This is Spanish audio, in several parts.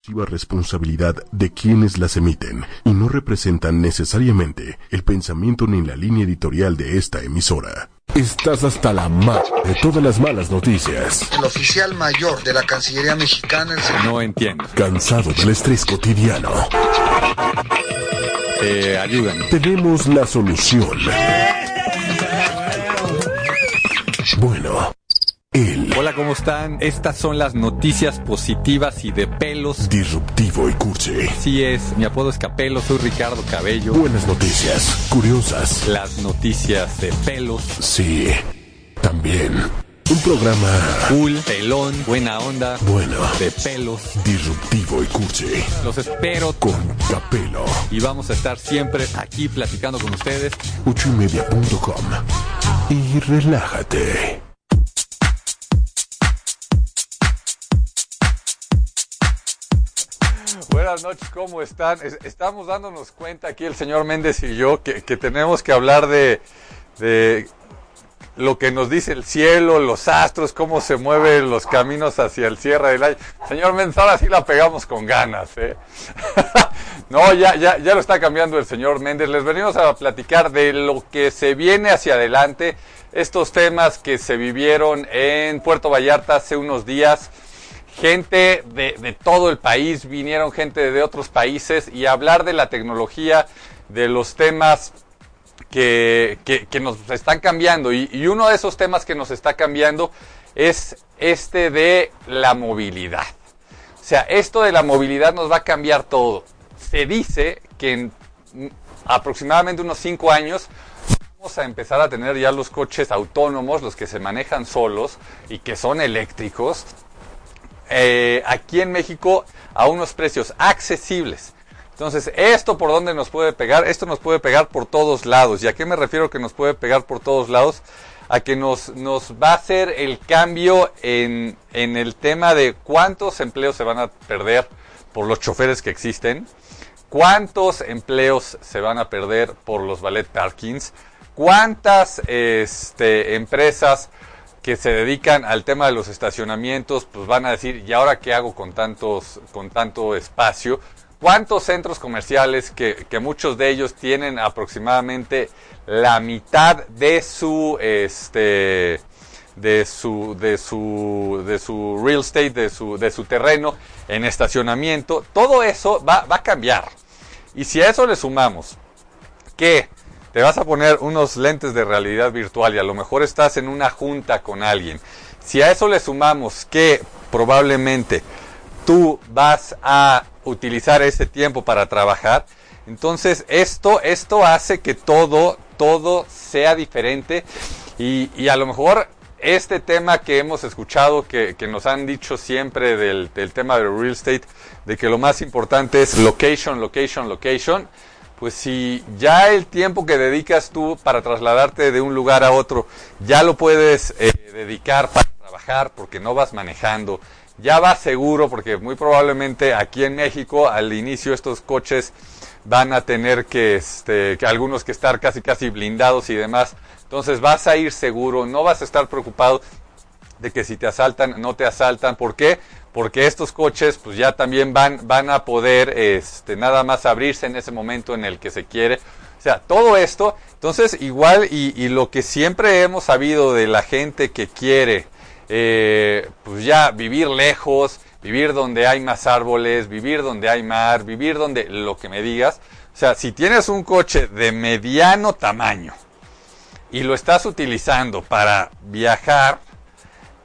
exclusiva responsabilidad de quienes las emiten y no representan necesariamente el pensamiento ni la línea editorial de esta emisora. Estás hasta la ma de todas las malas noticias. El oficial mayor de la Cancillería Mexicana, el señor... No entiendo. Cansado del estrés cotidiano. Eh, ayúdame. Tenemos la solución. Bueno, Hola, ¿cómo están? Estas son las noticias positivas y de pelos. disruptivo y cursi. Sí es, mi apodo es Capelo, soy Ricardo Cabello. Buenas noticias, curiosas. Las noticias de pelos. Sí, también. Un programa Cool, pelón, buena onda, bueno, de pelos. disruptivo y cursi. Los espero Con Capelo. y vamos a estar siempre aquí platicando con ustedes. ochoymedia.com. Y relájate. Buenas noches, ¿cómo están? Es- Estamos dándonos cuenta aquí el señor Méndez y yo que, tenemos que hablar de, de lo que nos dice el cielo, los astros, cómo se mueven los caminos hacia el cierre del año. Señor Méndez, ahora sí la pegamos con ganas, ¿eh? no, ya, ya, ya lo está cambiando el señor Méndez. Les venimos a platicar de lo que se viene hacia adelante, estos temas que se vivieron en Puerto Vallarta hace unos días gente de, de todo el país, vinieron gente de otros países y hablar de la tecnología, de los temas que, que- nos están cambiando. Y, uno de esos temas que nos está cambiando es este de la movilidad. O sea, esto de la movilidad nos va a cambiar todo. Se dice que en aproximadamente unos cinco años vamos a empezar a tener ya los coches autónomos, los que se manejan solos y que son eléctricos, eh, aquí en México a unos precios accesibles. Entonces, ¿esto por dónde nos puede pegar? Esto nos puede pegar por todos lados. ¿Y a qué me refiero que nos puede pegar por todos lados? A que nos, nos va a hacer el cambio en, en el tema de cuántos empleos se van a perder por los choferes que existen, cuántos empleos se van a perder por los ballet parkings, cuántas este, empresas que se dedican al tema de los estacionamientos, pues van a decir, ¿y ahora qué hago con tantos, con tanto espacio? ¿Cuántos centros comerciales que, que muchos de ellos tienen aproximadamente la mitad de su este de su de su de su real estate, de su de su terreno en estacionamiento? Todo eso va, va a cambiar. Y si a eso le sumamos que te vas a poner unos lentes de realidad virtual y a lo mejor estás en una junta con alguien. Si a eso le sumamos que probablemente tú vas a utilizar ese tiempo para trabajar, entonces esto, esto hace que todo, todo sea diferente y, y a lo mejor este tema que hemos escuchado, que, que nos han dicho siempre del, del tema del real estate, de que lo más importante es location, location, location, pues si ya el tiempo que dedicas tú para trasladarte de un lugar a otro, ya lo puedes eh, dedicar para trabajar porque no vas manejando, ya vas seguro porque muy probablemente aquí en México al inicio estos coches van a tener que, este, que algunos que estar casi casi blindados y demás, entonces vas a ir seguro, no vas a estar preocupado de que si te asaltan, no te asaltan. ¿Por qué? Porque estos coches pues ya también van, van a poder este, nada más abrirse en ese momento en el que se quiere. O sea, todo esto, entonces igual y, lo que siempre hemos sabido de la gente que quiere eh, pues ya vivir lejos, vivir donde hay más árboles, vivir donde hay mar, vivir donde lo que me digas. O sea, si tienes un coche de mediano tamaño y lo estás utilizando para viajar,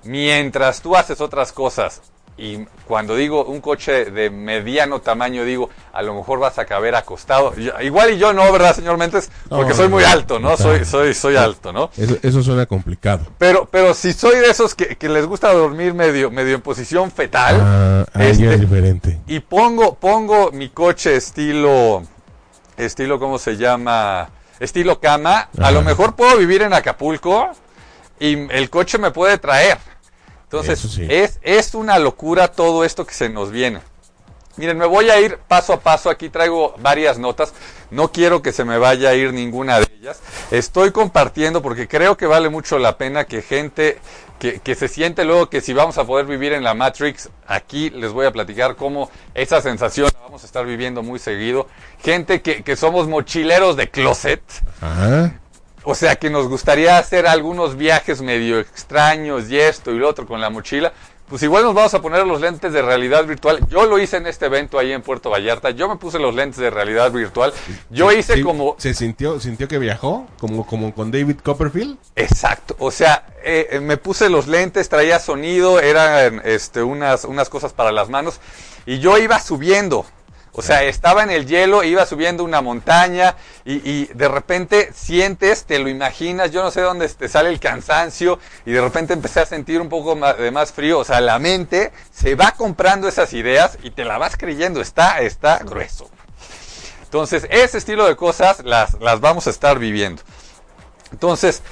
mientras tú haces otras cosas, y cuando digo un coche de mediano tamaño, digo, a lo mejor vas a caber acostado. Igual y yo no, ¿verdad, señor Méndez? Porque No, soy muy alto, ¿no? Soy, soy, soy alto, ¿no? Eso, eso suena complicado. Pero, pero si soy de esos que, que les gusta dormir medio, medio en posición fetal, Ah, este, es diferente. y pongo, pongo mi coche estilo, estilo, ¿cómo se llama? Estilo cama, a lo mejor puedo vivir en Acapulco y el coche me puede traer. Entonces, sí. es, es una locura todo esto que se nos viene. Miren, me voy a ir paso a paso. Aquí traigo varias notas. No quiero que se me vaya a ir ninguna de ellas. Estoy compartiendo porque creo que vale mucho la pena que gente que, que, se siente luego que si vamos a poder vivir en la Matrix, aquí les voy a platicar cómo esa sensación la vamos a estar viviendo muy seguido. Gente que, que somos mochileros de closet. Ajá. O sea que nos gustaría hacer algunos viajes medio extraños y esto y lo otro con la mochila. Pues igual nos vamos a poner los lentes de realidad virtual. Yo lo hice en este evento ahí en Puerto Vallarta. Yo me puse los lentes de realidad virtual. Yo hice Sí, como... ¿Se sintió, sintió que viajó? ¿Como, como con David Copperfield? Exacto. O sea, eh, eh, me puse los lentes, traía sonido, eran este, unas, unas cosas para las manos. Y yo iba subiendo. O sea, estaba en el hielo, iba subiendo una montaña y, de repente sientes, te lo imaginas, yo no sé dónde te sale el cansancio y de repente empecé a sentir un poco más, de más frío. O sea, la mente se va comprando esas ideas y te la vas creyendo, está, está grueso. Entonces, ese estilo de cosas las, las vamos a estar viviendo. Entonces,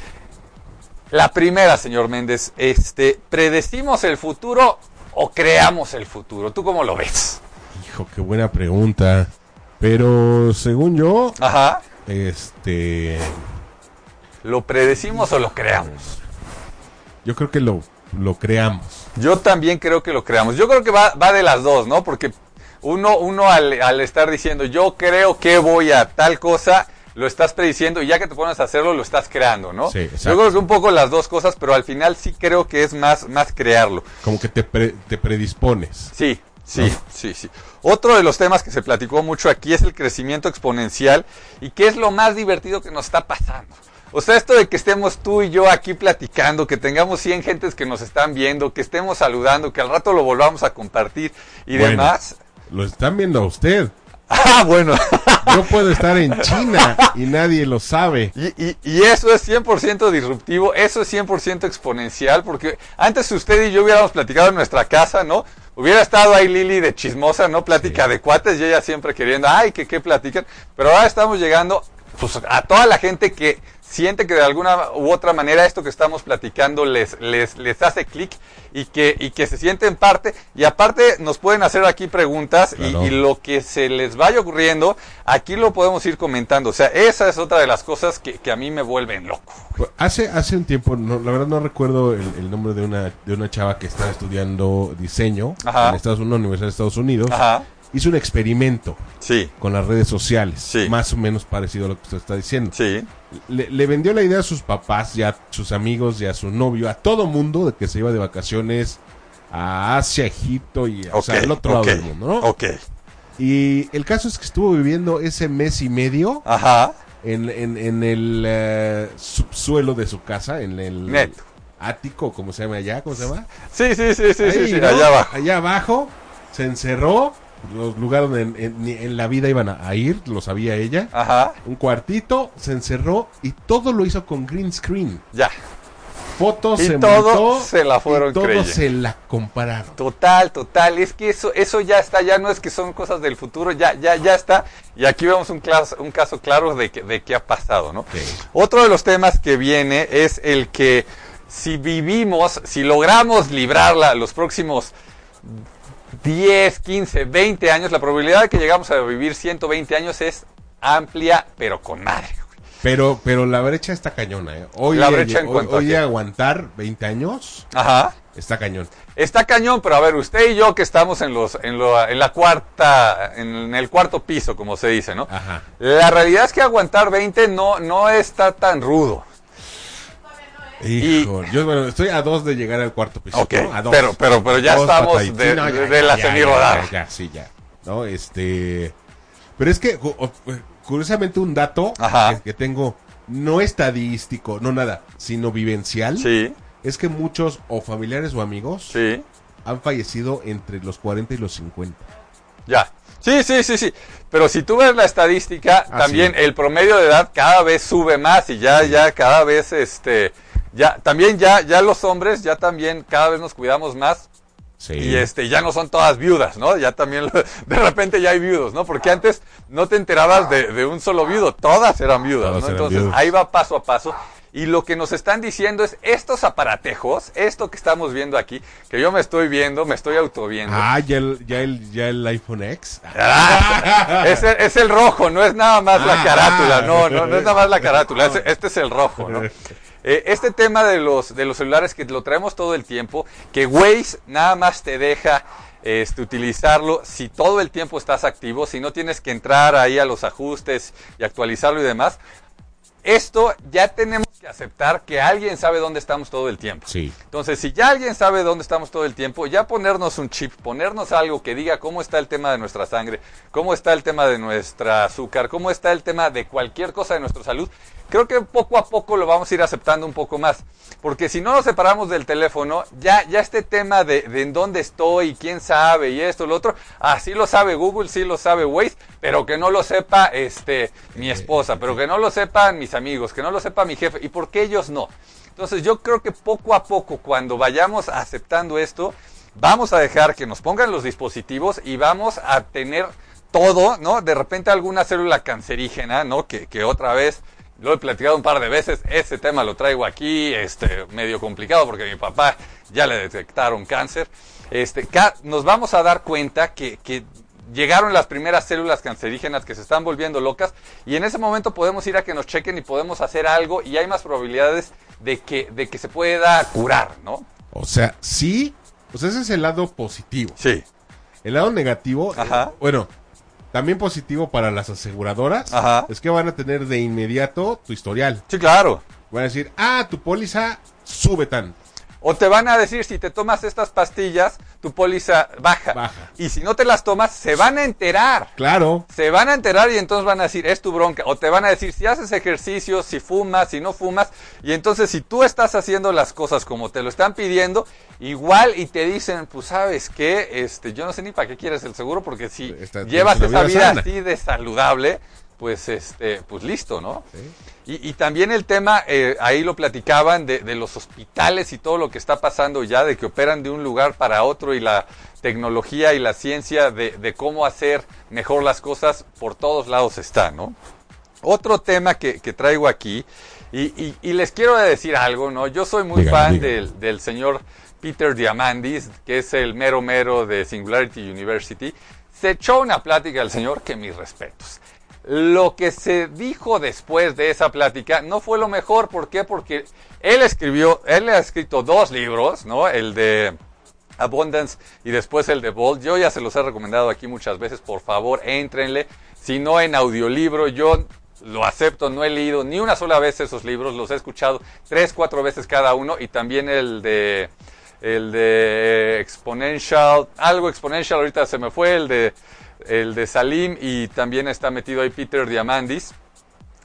la primera, señor Méndez, este, ¿predecimos el futuro o creamos el futuro? ¿Tú cómo lo ves? Hijo, qué buena pregunta. Pero según yo, Ajá. este, ¿Lo predecimos o lo creamos? yo creo que lo, lo creamos. Yo también creo que lo creamos. Yo creo que va, va de las dos, ¿no? Porque uno, uno al, al estar diciendo, yo creo que voy a tal cosa, lo estás prediciendo y ya que te pones a hacerlo, lo estás creando, ¿no? Sí, exacto. Yo creo que un poco las dos cosas, pero al final sí creo que es más, más crearlo. Como que te, pre- te predispones. Sí, sí, ¿No? sí, sí. Otro de los temas que se platicó mucho aquí es el crecimiento exponencial y qué es lo más divertido que nos está pasando. O sea, esto de que estemos tú y yo aquí platicando, que tengamos 100 gentes que nos están viendo, que estemos saludando, que al rato lo volvamos a compartir y Bueno. demás. Lo están viendo a usted. Ah, bueno. Yo puedo estar en China y nadie lo sabe. Y, y- y eso es 100% disruptivo, eso es 100% exponencial, porque antes usted y yo hubiéramos platicado en nuestra casa, ¿no? Hubiera estado ahí Lili de chismosa, ¿no? Plática Sí. de cuates y ella siempre queriendo, ay, que qué platican. Pero ahora estamos llegando pues, a toda la gente que siente que de alguna u otra manera esto que estamos platicando les, les, les hace clic y que, y que se sienten parte. Y aparte nos pueden hacer aquí preguntas y- Claro. y lo que se les vaya ocurriendo, aquí lo podemos ir comentando. O sea, esa es otra de las cosas que, que a mí me vuelven loco. Hace, hace un tiempo, no, la verdad no recuerdo el, el nombre de una, de una chava que estaba estudiando diseño Ajá. en Estados Unidos, Universidad de Estados Unidos. Ajá. Hizo un experimento Sí, con las redes sociales, Sí. más o menos parecido a lo que usted está diciendo. sí, Le, le vendió la idea a sus papás, ya a sus amigos, ya a su novio, a todo mundo de que se iba de vacaciones a Asia, Egipto y o ok, sea, al otro lado del mundo, ¿no? ok. Y el caso es que estuvo viviendo ese mes y medio Ajá, en, en, en el eh, subsuelo de su casa, en el ático, ¿cómo se llama allá? ¿Cómo se llama? sí, sí, sí, sí, sí, sí, ¿no? allá abajo. Allá abajo, se encerró, los lugares donde en, en- la vida iban a, ir, lo sabía ella. Ajá, Un cuartito, se encerró y todo lo hizo con green screen. ya. Fotos Y se todo se la fueron y todo creyendo. se la compraron. Total, total. Es que eso, eso ya está, ya no es que son cosas del futuro, ya, ya, ya está. Y aquí vemos un, clas- un caso claro de, que, de qué ha pasado, ¿no? Otro de los temas que viene es el que si vivimos, si logramos librarla los próximos 10, 15, 20 años, la probabilidad de que llegamos a vivir 120 años es amplia, pero con madre. Pero, pero la brecha está cañona, ¿eh? Hoy, La día- brecha en hoy- hoy aguantar 20 años Ajá. está cañón. Está cañón, pero a ver, usted y yo que estamos en los, en, lo- en la cuarta, en el cuarto piso, como se dice, ¿no? Ajá. La realidad es que aguantar 20 no, no está tan rudo. Hijo, yo bueno, estoy a dos de llegar al cuarto piso. Ok, ¿no? A dos. pero- pero- pero ya estamos de- no, de la semirodada. Ya, ya, sí, ya. No, este. Pero es que, o- curiosamente, un dato Ajá. que, tengo, no estadístico, no nada, sino vivencial, Sí, es que muchos, o familiares o amigos, sí, han fallecido entre los 40 y los 50. ya. Sí, sí, sí, sí. Pero si tú ves la estadística, Ah, también el promedio de edad cada vez sube más y ya, ya cada vez, este, ya, también ya, ya los hombres, ya también cada vez nos cuidamos más Sí. Y este, ya no son todas viudas, ¿no? Ya también, de repente ya hay viudos, ¿no? Porque antes no te enterabas de, de un solo viudo, todas eran viudas, Todas ¿no? eran Entonces viudas. ahí va paso a paso. Y lo que nos están diciendo es estos aparatejos, esto que estamos viendo aquí, que yo me estoy viendo, me estoy autoviendo. Ah, ya el, ya el, ya el iPhone X. Ah, es, el, es, el, rojo, no es nada más la Ah. carátula, no, no, no es nada más la carátula, es- este es el rojo, ¿no? Eh, este tema de los, de los celulares que lo traemos todo el tiempo, que Waze nada más te deja este, utilizarlo si todo el tiempo estás activo, si no tienes que entrar ahí a los ajustes y actualizarlo y demás. Esto ya tenemos que aceptar que alguien sabe dónde estamos todo el tiempo. Sí. Entonces, si ya alguien sabe dónde estamos todo el tiempo, ya ponernos un chip, ponernos algo que diga cómo está el tema de nuestra sangre, cómo está el tema de nuestra azúcar, cómo está el tema de cualquier cosa de nuestra salud, creo que poco a poco lo vamos a ir aceptando un poco más. Porque si no nos separamos del teléfono, ya, ya este tema de, de en dónde estoy, quién sabe y esto, lo otro, así lo sabe Google, sí lo sabe Waze, pero que no lo sepa este, mi esposa, pero que no lo sepan mis amigos, que no lo sepa mi jefe. ¿Y por qué ellos no? Entonces yo creo que poco a poco, cuando vayamos aceptando esto, vamos a dejar que nos pongan los dispositivos y vamos a tener todo, ¿no? De repente alguna célula cancerígena, ¿no? Que, que otra vez, lo he platicado un par de veces, ese tema lo traigo aquí, este, medio complicado porque a mi papá ya le detectaron cáncer. Este, nos vamos a dar cuenta que, que llegaron las primeras células cancerígenas que se están volviendo locas y en ese momento podemos ir a que nos chequen y podemos hacer algo y hay más probabilidades de que, de que se pueda curar, ¿no? O sea, sí. Sea, ese es el lado positivo. Sí. El lado negativo, Ajá. eh, bueno, también positivo para las aseguradoras, Ajá. es que van a tener de inmediato tu historial. Sí, claro. Van a decir, ah, tu póliza sube tan. O te van a decir, si te tomas estas pastillas, tu póliza baja. Baja. Y si no te las tomas, se van a enterar. Claro. Se van a enterar y entonces van a decir, es tu bronca. O te van a decir, si haces ejercicio, si fumas, si no fumas. Y entonces, si tú estás haciendo las cosas como te lo están pidiendo, igual y te dicen, pues sabes qué, este, yo no sé ni para qué quieres el seguro, porque si llevas esa vida vida así de saludable, pues este, pues listo, ¿no? Y, y también el tema, eh, ahí lo platicaban, de, de los hospitales y todo lo que está pasando ya, de que operan de un lugar para otro y la tecnología y la ciencia de, de cómo hacer mejor las cosas por todos lados está, ¿no? Otro tema que, que traigo aquí, y, y- y les quiero decir algo, ¿no? Yo soy muy Dígame, fan dígame. del, del señor Peter Diamandis, que es el mero mero de Singularity University. Se echó una plática al señor que mis respetos. Lo que se dijo después de esa plática no fue lo mejor. ¿Por qué? Porque él escribió, él ha escrito dos libros, ¿no? El de Abundance y después el de Bold. Yo ya se los he recomendado aquí muchas veces. Por favor, éntrenle. Si no en audiolibro, yo lo acepto, no he leído ni una sola vez esos libros. Los he escuchado tres, cuatro veces cada uno. Y también el de el de Exponential, algo Exponential, ahorita se me fue, el de, el de Salim y también está metido ahí Peter Diamandis.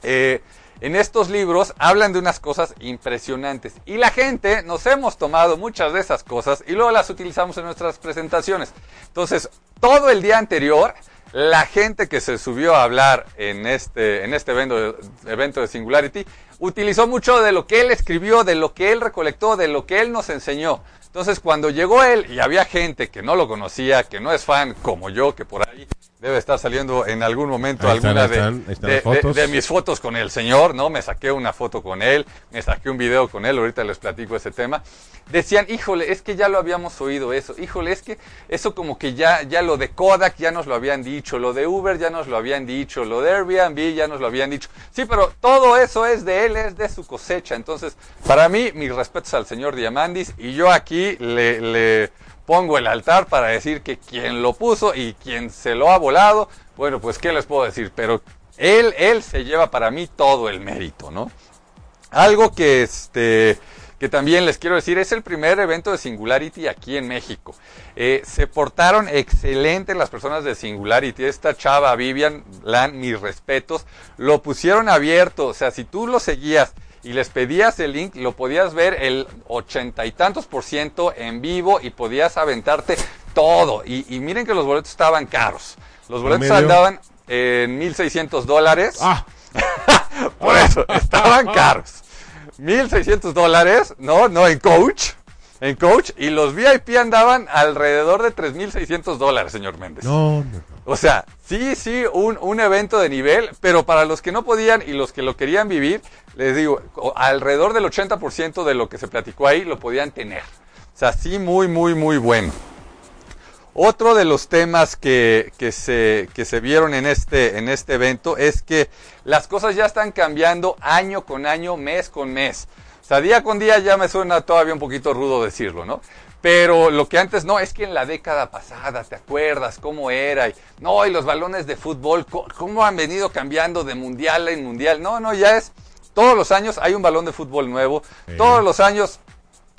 Eh, en estos libros hablan de unas cosas impresionantes y la gente nos hemos tomado muchas de esas cosas y luego las utilizamos en nuestras presentaciones. Entonces, todo el día anterior, la gente que se subió a hablar en este, en este evento, evento de Singularity utilizó mucho de lo que él escribió, de lo que él recolectó, de lo que él nos enseñó. Entonces, cuando llegó él y había gente que no lo conocía, que no es fan como yo, que por ahí debe estar saliendo en algún momento Ahí alguna de, están, de mis fotos con el señor, ¿no? Me saqué una foto con él, me saqué un video con él, ahorita les platico ese tema. Decían, híjole, es que ya lo habíamos oído eso, híjole, es que eso como que ya, ya lo de Kodak ya nos lo habían dicho, lo de Uber ya nos lo habían dicho, lo de Airbnb ya nos lo habían dicho. Sí, pero todo eso es de él, es de su cosecha. Entonces, para mí, mis respetos al señor Diamandis y yo aquí le, pongo el altar para decir que quien lo puso y quien se lo ha volado, bueno, pues qué les puedo decir, pero él, él se lleva para mí todo el mérito, ¿no? Algo que este que también les quiero decir es el primer evento de Singularity aquí en México. Eh, se portaron excelentes las personas de Singularity. Esta chava Vivian Lan, mis respetos, lo pusieron abierto. O sea, si tú lo seguías y les pedías el link, lo podías ver el ochenta y tantos por ciento en vivo y podías aventarte todo. Y, y miren que los boletos estaban caros. Los boletos andaban en 1.600 dólares. Ah, Por eso, estaban caros. 1.600 dólares, ¿no? No en coach. en coach y los VIP andaban alrededor de 3.600 dólares, señor Méndez. No, no, no. O sea, sí, sí, un, un evento de nivel, pero para los que no podían y los que lo querían vivir, les digo, alrededor del 80% de lo que se platicó ahí lo podían tener. O sea, sí, muy, muy, muy bueno. Otro de los temas que, que se, que se vieron en este, en este evento es que las cosas ya están cambiando año con año, mes con mes. O sea, día con día ya me suena todavía un poquito rudo decirlo, ¿no? Pero lo que antes no, es que en la década pasada, ¿te acuerdas cómo era? Y, no, y los balones de fútbol, ¿cómo han venido cambiando de mundial en mundial? No, no, ya es, todos los años hay un balón de fútbol nuevo, todos los años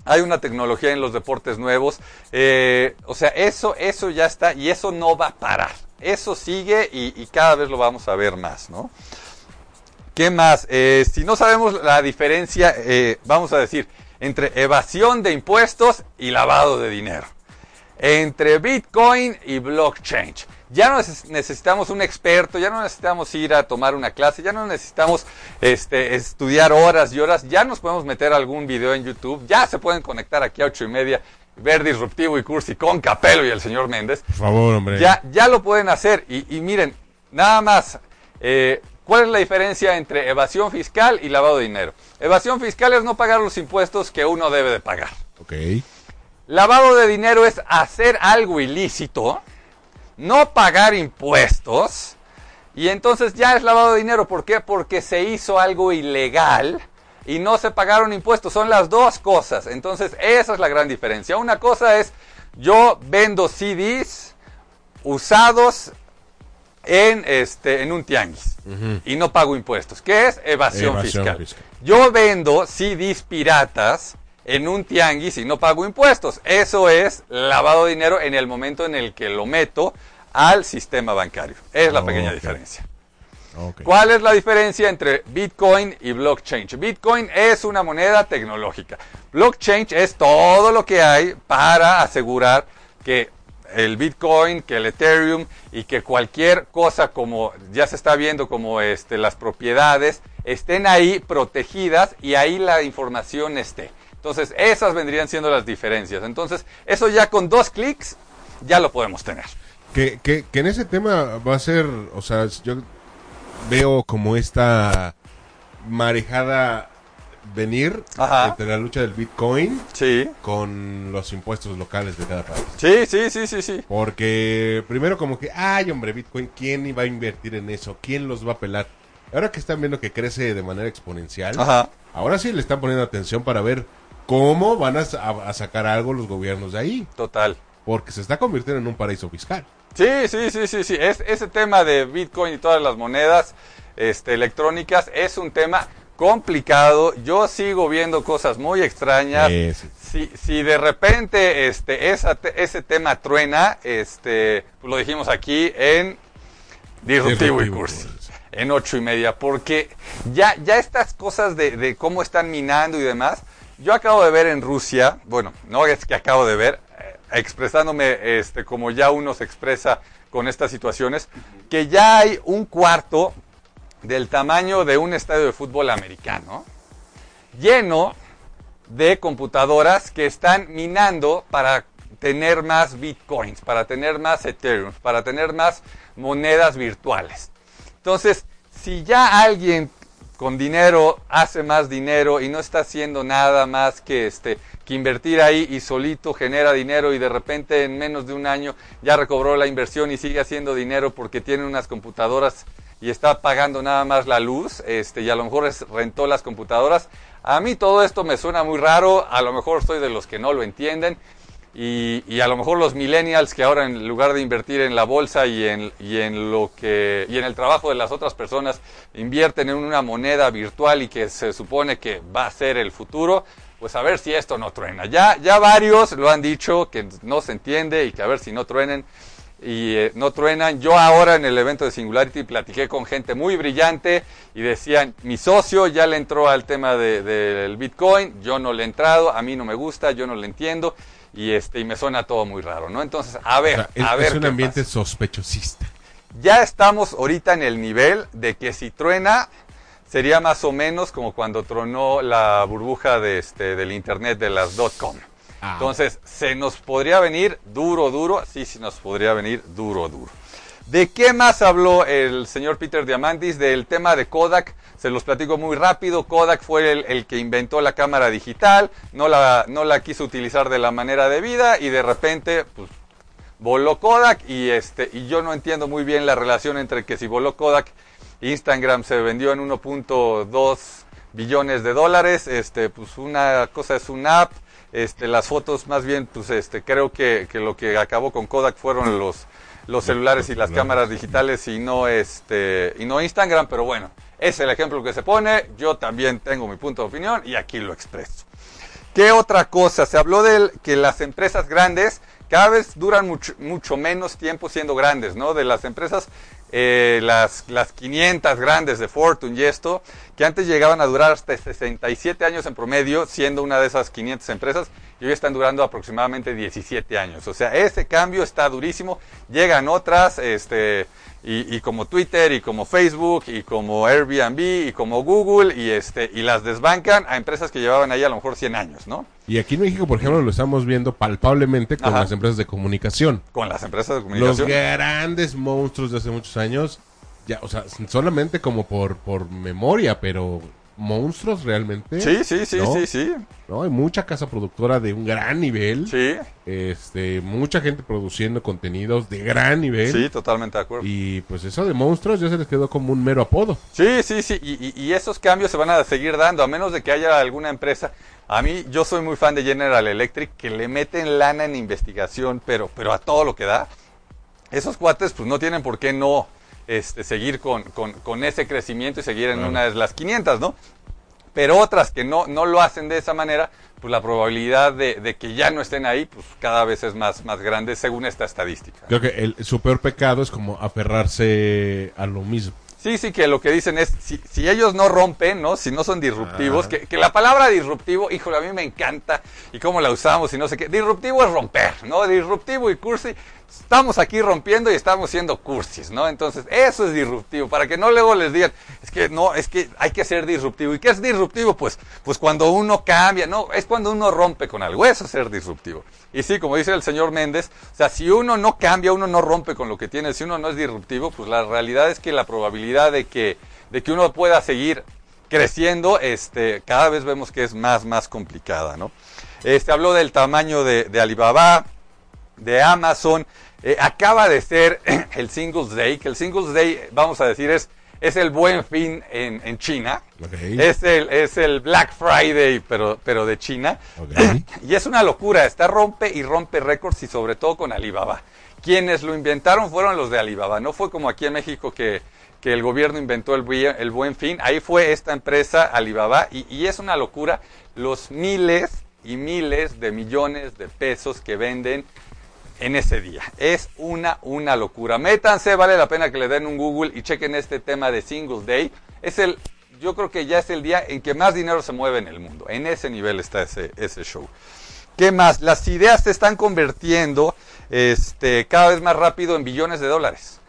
hay una tecnología en los deportes nuevos. eh, o sea, eso, eso ya está y eso no va a parar. Eso sigue y, y cada vez lo vamos a ver más, ¿no? ¿Qué más? Eh, si no sabemos la diferencia, eh, vamos a decir, entre evasión de impuestos y lavado de dinero. Entre Bitcoin y blockchain. Ya no neces- necesitamos un experto, ya no necesitamos ir a tomar una clase, ya no necesitamos este, estudiar horas y horas, ya nos podemos meter algún video en YouTube, ya se pueden conectar aquí a ocho y media, ver Disruptivo y Cursi con Capelo y el señor Méndez. Por favor, hombre. Ya, ya lo pueden hacer. Y, y miren, nada más, eh, ¿cuál es la diferencia entre evasión fiscal y lavado de dinero? Evasión fiscal es no pagar los impuestos que uno debe de pagar. Ok. Lavado de dinero es hacer algo ilícito, no pagar impuestos, y entonces ya es lavado de dinero. ¿Por qué? Porque se hizo algo ilegal y no se pagaron impuestos. Son las dos cosas. Entonces, esa es la gran diferencia. Una cosa es, yo vendo CDs usados en, este, en un tianguis y no pago impuestos. ¿Qué es? Evasión, Evasión fiscal. fiscal. Yo vendo CDs piratas en un tianguis y no pago impuestos. Eso es lavado de dinero en el momento en el que lo meto al sistema bancario. Es la pequeña diferencia. ¿Cuál es la diferencia entre Bitcoin y blockchain? Bitcoin es una moneda tecnológica. Blockchain es todo lo que hay para asegurar que el Bitcoin, que el Ethereum y que cualquier cosa como ya se está viendo como este las propiedades estén ahí protegidas y ahí la información esté. Entonces, esas vendrían siendo las diferencias. Entonces, eso ya con dos clics ya lo podemos tener. Que, que, que en ese tema va a ser, o sea, yo veo como esta marejada venir Ajá. entre la lucha del Bitcoin Sí. con los impuestos locales de cada país. Sí, sí, sí, sí, sí. Porque primero como que, ay hombre, Bitcoin, ¿quién iba a invertir en eso? ¿Quién los va a pelar? Ahora que están viendo que crece de manera exponencial, Ajá. ahora sí le están poniendo atención para ver cómo van a sacar algo los gobiernos de ahí. Total. Porque se está convirtiendo en un paraíso fiscal. Sí, sí, sí, sí, sí. Es, ese tema de Bitcoin y todas las monedas este, electrónicas es un tema complicado. Yo sigo viendo cosas muy extrañas. Sí. Si, si de repente este, esa ese tema truena, este, lo dijimos aquí en Disruptivo y Cursi, en ocho y media, porque ya, ya estas cosas de, de cómo están minando y demás, yo acabo de ver en Rusia, bueno, no es que acabo de ver, eh, expresándome este, como ya uno se expresa con estas situaciones, que ya hay un cuarto del tamaño de un estadio de fútbol americano, lleno de computadoras que están minando para tener más bitcoins, para tener más Ethereum, para tener más monedas virtuales. Entonces, si ya alguien con dinero hace más dinero y no está haciendo nada más que este que invertir ahí y solito genera dinero y de repente en menos de un año ya recobró la inversión y sigue haciendo dinero porque tiene unas computadoras y está pagando nada más la luz, este, y a lo mejor rentó las computadoras. A mí todo esto me suena muy raro, a lo mejor soy de los que no lo entienden, y, y a lo mejor los millennials que ahora en lugar de invertir en la bolsa y en, y en lo que y en el trabajo de las otras personas invierten en una moneda virtual y que se supone que va a ser el futuro, pues a ver si esto no truena. Ya, ya varios lo han dicho que no se entiende y que a ver si no truenen y eh, no truenan. Yo ahora en el evento de Singularity platiqué con gente muy brillante y decían, mi socio ya le entró al tema de- del Bitcoin, yo no le he entrado, a mí no me gusta, yo no le entiendo y este y me suena todo muy raro, ¿no? Entonces, a O ver, sea, es, a ver es un qué ambiente pasa. sospechosista. Ya estamos ahorita en el nivel de que si truena sería más o menos como cuando tronó la burbuja de este del internet de las .com. Ah. Entonces, se nos podría venir duro, duro. Sí, sí nos podría venir duro, duro. ¿De qué más habló el señor Peter Diamandis? Del tema de Kodak. Se los platico muy rápido. Kodak fue el, que inventó la cámara digital. No la, no la quiso utilizar de la manera debida y de repente, pues, voló Kodak y este y yo no entiendo muy bien la relación entre que si voló Kodak Instagram se vendió en 1.2 billones de dólares este pues una cosa es una app este las fotos más bien pues este creo que, que lo que acabó con Kodak fueron los los celulares y las cámaras digitales y no este y no Instagram pero bueno es el ejemplo que se pone yo también tengo mi punto de opinión y aquí lo expreso ¿Qué otra cosa? Se habló de que las empresas grandes cada vez duran mucho, mucho menos tiempo siendo grandes, ¿no? De las empresas, eh, las, las 500 grandes de Fortune y esto, que antes llegaban a durar hasta 67 años en promedio, siendo una de esas 500 empresas, y hoy están durando aproximadamente 17 años. O sea, ese cambio está durísimo. Llegan otras, este, y, y, como Twitter, y como Facebook, y como Airbnb, y como Google, y, este, y las desbancan a empresas que llevaban ahí a lo mejor 100 años, ¿no? Y aquí en México, por ejemplo, lo estamos viendo palpablemente con Ajá. las empresas de comunicación. Con las empresas de Los comunicación. grandes monstruos de hace muchos años, ya, o sea, solamente como por, por memoria, pero monstruos realmente. Sí, sí, sí, ¿no? sí, sí. ¿no? Hay mucha casa productora de un gran nivel. Sí, Este, mucha gente produciendo contenidos de gran nivel. sí, totalmente de acuerdo. Y pues eso de monstruos ya se les quedó como un mero apodo. Sí, sí, sí, y, y- y esos cambios se van a seguir dando, a menos de que haya alguna empresa. A mí, yo soy muy fan de General Electric, que le meten lana en investigación, pero, pero a todo lo que da. Esos cuates, pues no tienen por qué no este, seguir con, con- con ese crecimiento y seguir en Claro. una de las 500, ¿no? Pero otras que no, no lo hacen de esa manera, pues la probabilidad de, de que ya no estén ahí, pues cada vez es más, más grande según esta estadística. Creo que el, su peor pecado es como aferrarse a lo mismo. Sí, sí, que lo que dicen es, si, si ellos no rompen, ¿no? Si no son disruptivos, Ah. que, que la palabra disruptivo, híjole, a mí me encanta y cómo la usamos y no sé qué. Disruptivo es romper, ¿no? Disruptivo y cursi, estamos aquí rompiendo y estamos siendo cursis, ¿no? Entonces, eso es disruptivo, para que no luego les digan, es que no, es que hay que ser disruptivo. ¿Y qué es disruptivo? Pues, pues cuando uno cambia, no, es cuando uno rompe con algo, eso es ser disruptivo. Y sí, como dice el señor Méndez, o sea, si uno no cambia, uno no rompe con lo que tiene, si uno no es disruptivo, pues la realidad es que la probabilidad de que, de que uno pueda seguir creciendo, este, cada vez vemos que es más, más complicada, ¿no? Este, habló del tamaño de, de Alibaba, de Amazon, eh, acaba de ser el Singles Day, que el Singles Day, vamos a decir, es, es el buen fin en, en China, es, el, es el Black Friday, pero, pero de China, y es una locura, está rompe y rompe récords y sobre todo con Alibaba. Quienes lo inventaron fueron los de Alibaba, no fue como aquí en México que, que el gobierno inventó el, el buen fin, ahí fue esta empresa Alibaba y, y es una locura. Los miles y miles de millones de pesos que venden en ese día. Es una, una locura. Métanse, vale la pena que le den un Google y chequen este tema de Singles Day. Es el, yo creo que ya es el día en que más dinero se mueve en el mundo. En ese nivel está ese, ese show. ¿Qué más? Las ideas se están convirtiendo este, cada vez más rápido en billones de dólares.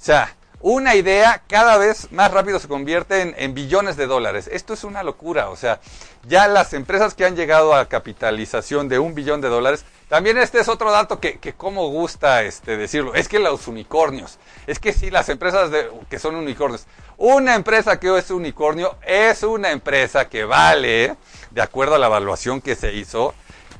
O sea, una idea cada vez más rápido se convierte en, billones de dólares. Esto es una locura. O sea, ya las empresas que han llegado a capitalización de un billón de dólares, también este es otro dato que, que como gusta este, decirlo, es que los unicornios, es que sí, las empresas que son unicornios, una empresa que es unicornio es una empresa que vale, de acuerdo a la evaluación que se hizo,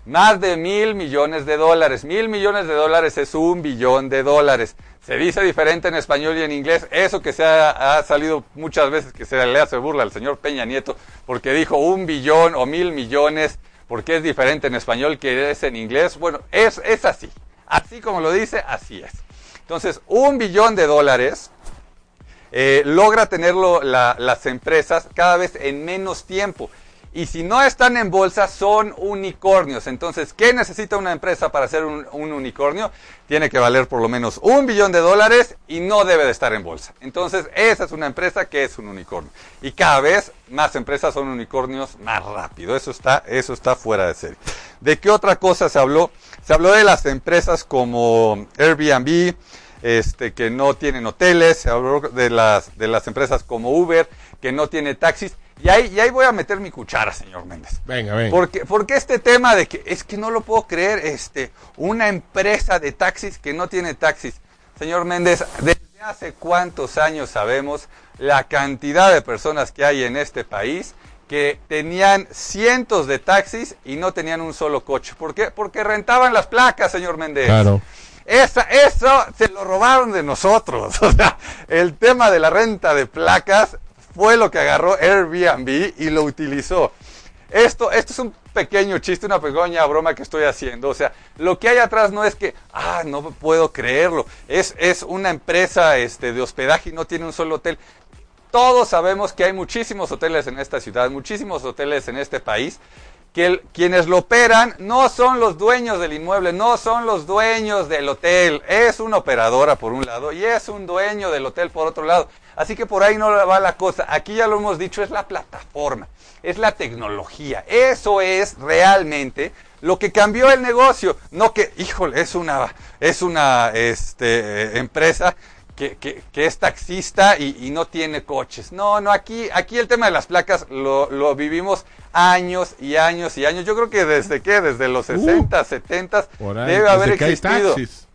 más de mil millones de dólares. Mil millones de dólares es un billón de dólares. Se dice diferente en español y en inglés. Eso que se ha, ha salido muchas veces que se le hace burla al señor Peña Nieto porque dijo un billón o mil millones porque es diferente en español que es en inglés. Bueno, es, es así. Así como lo dice, así es. Entonces, un billón de dólares eh, logra tenerlo la- las empresas cada vez en menos tiempo. Y si no están en bolsa, son unicornios. Entonces, ¿qué necesita una empresa para ser un, un unicornio? Tiene que valer por lo menos un billón de dólares y no debe de estar en bolsa. Entonces, esa es una empresa que es un unicornio. Y cada vez más empresas son unicornios más rápido. Eso está, eso está fuera de serie. ¿De qué otra cosa se habló? Se habló de las empresas como Airbnb, este, que no tienen hoteles, se habló de las, de las empresas como Uber, que no tiene taxis. Y ahí, y ahí voy a meter mi cuchara, señor Méndez. Venga, venga. Porque, porque este tema de que es que no lo puedo creer, este, una empresa de taxis que no tiene taxis. Señor Méndez, desde hace cuántos años sabemos la cantidad de personas que hay en este país que tenían cientos de taxis y no tenían un solo coche. ¿Por qué? Porque rentaban las placas, señor Méndez. Claro. Esa, eso se lo robaron de nosotros. O sea, el tema de la renta de placas fue lo que agarró Airbnb y lo utilizó. Esto, esto es un pequeño chiste, una pequeña broma que estoy haciendo. O sea, lo que hay atrás no es que, ah, no puedo creerlo. Es, es una empresa este, de hospedaje y no tiene un solo hotel. Todos sabemos que hay muchísimos hoteles en esta ciudad, muchísimos hoteles en este país, que quienes lo operan no son los dueños del inmueble, no son los dueños del hotel. Es una operadora por un lado y es un dueño del hotel por otro lado. Así que por ahí no va la cosa. Aquí ya lo hemos dicho, es la plataforma, es la tecnología. Eso es realmente lo que cambió el negocio. No que, híjole, es una, es una este, eh, empresa que, que- que es taxista y, y no tiene coches. No, no, aquí, aquí el tema de las placas lo, lo vivimos años y años y años. Yo creo que desde qué, desde los 60, 70 Por ahí, debe haber hay existido. taxis.